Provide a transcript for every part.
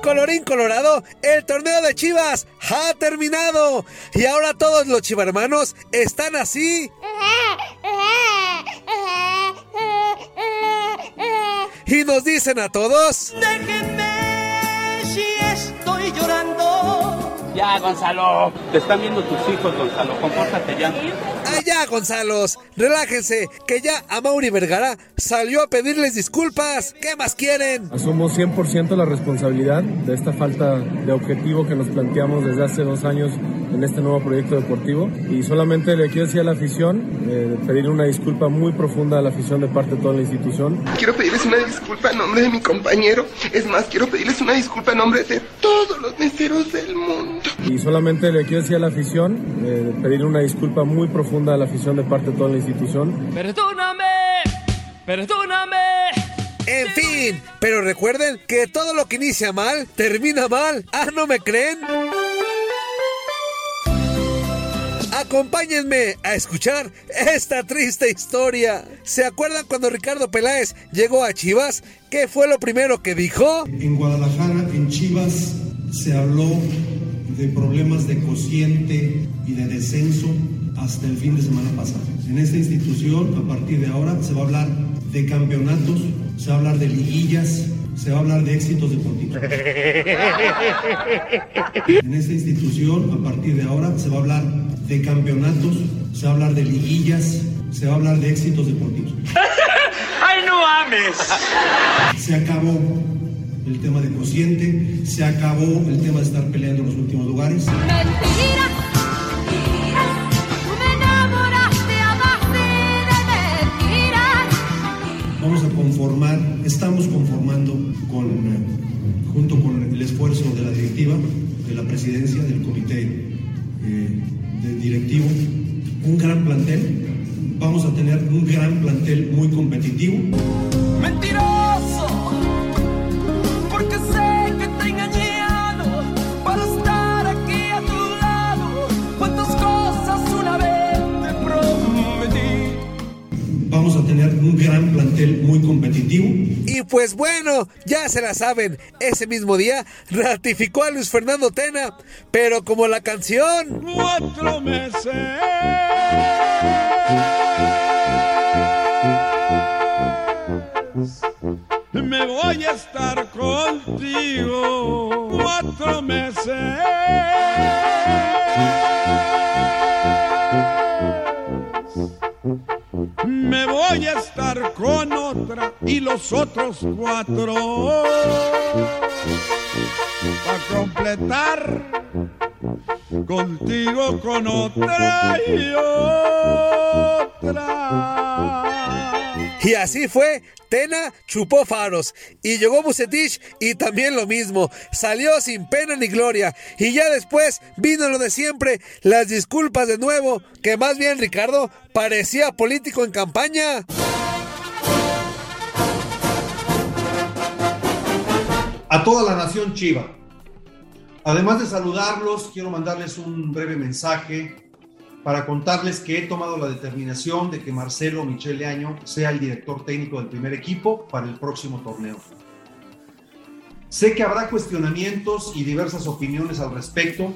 Colorín colorado, el torneo de Chivas ha terminado. Y ahora todos los chivarmanos están así. Y nos dicen a todos... Déjenme Ya, Gonzalo. Te están viendo tus hijos, Gonzalo. Compórtate ya. Allá, Gonzalos, relájense, que ya a Mauri Vergara salió a pedirles disculpas. ¿Qué más quieren? Asumo 100% la responsabilidad de esta falta de objetivo que nos planteamos desde hace dos años en este nuevo proyecto deportivo. Y solamente le quiero decir a la afición, eh, pedir una disculpa muy profunda a la afición de parte de toda la institución. Quiero pedirles una disculpa en nombre de mi compañero. Es más, quiero pedirles una disculpa en nombre de todos los meseros del mundo. Y solamente le quiero decir a la afición, eh, pedir una disculpa muy profunda a la afición de parte de toda la institución. Perdóname, perdóname. En fin, pero recuerden que todo lo que inicia mal, termina mal. Ah, ¿no me creen? Acompáñenme a escuchar esta triste historia. ¿Se acuerdan cuando Ricardo Peláez llegó a Chivas? ¿Qué fue lo primero que dijo? En Guadalajara, en Chivas, se habló de problemas de cociente y de descenso hasta el fin de semana pasado. En esta institución, a partir de ahora, se va a hablar de campeonatos, se va a hablar de liguillas, se va a hablar de éxitos deportivos. En esta institución, a partir de ahora, se va a hablar de campeonatos, se va a hablar de liguillas, se va a hablar de éxitos deportivos. ¡Ay, no ames! Se acabó el tema de cociente, se acabó el tema de estar peleando en los últimos lugares. Mentira, de. Vamos a conformar, estamos conformando con, eh, junto con el esfuerzo de la directiva, de la presidencia, del comité eh, del directivo, un gran plantel. Vamos a tener un gran plantel muy competitivo. Vamos a tener un gran plantel muy competitivo. Y pues bueno, ya se la saben, ese mismo día ratificó a Luis Fernando Tena, pero como la canción... Cuatro meses. Me voy a estar contigo cuatro meses. Me voy a estar con otra y los otros cuatro. Para completar contigo con otra y otra. Y así fue, Tena chupó faros y llegó Bucetich y también lo mismo, salió sin pena ni gloria y ya después vino lo de siempre, las disculpas de nuevo, que más bien Ricardo parecía político en campaña. a toda la nación Chiva. Además de saludarlos, quiero mandarles un breve mensaje para contarles que he tomado la determinación de que Marcelo Michele Año sea el director técnico del primer equipo para el próximo torneo. Sé que habrá cuestionamientos y diversas opiniones al respecto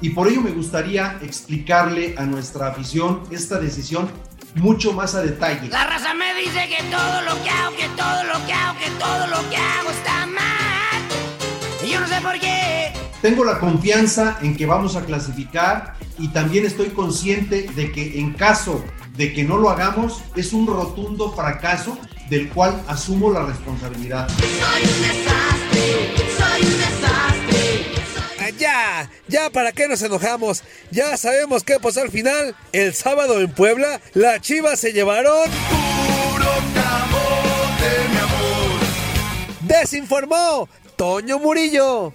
y por ello me gustaría explicarle a nuestra afición esta decisión mucho más a detalle. La raza me dice que todo lo que hago, que todo lo que hago, que todo lo que hago está mal. Y yo no sé por qué. Tengo la confianza en que vamos a clasificar y también estoy consciente de que en caso de que no lo hagamos es un rotundo fracaso del cual asumo la responsabilidad. Soy un desastre, soy un desastre. Ah, Ya, ya, ¿para qué nos enojamos? Ya sabemos qué pasó al final. El sábado en Puebla, las chivas se llevaron... Puro camote, mi amor. Les informó Toño Murillo.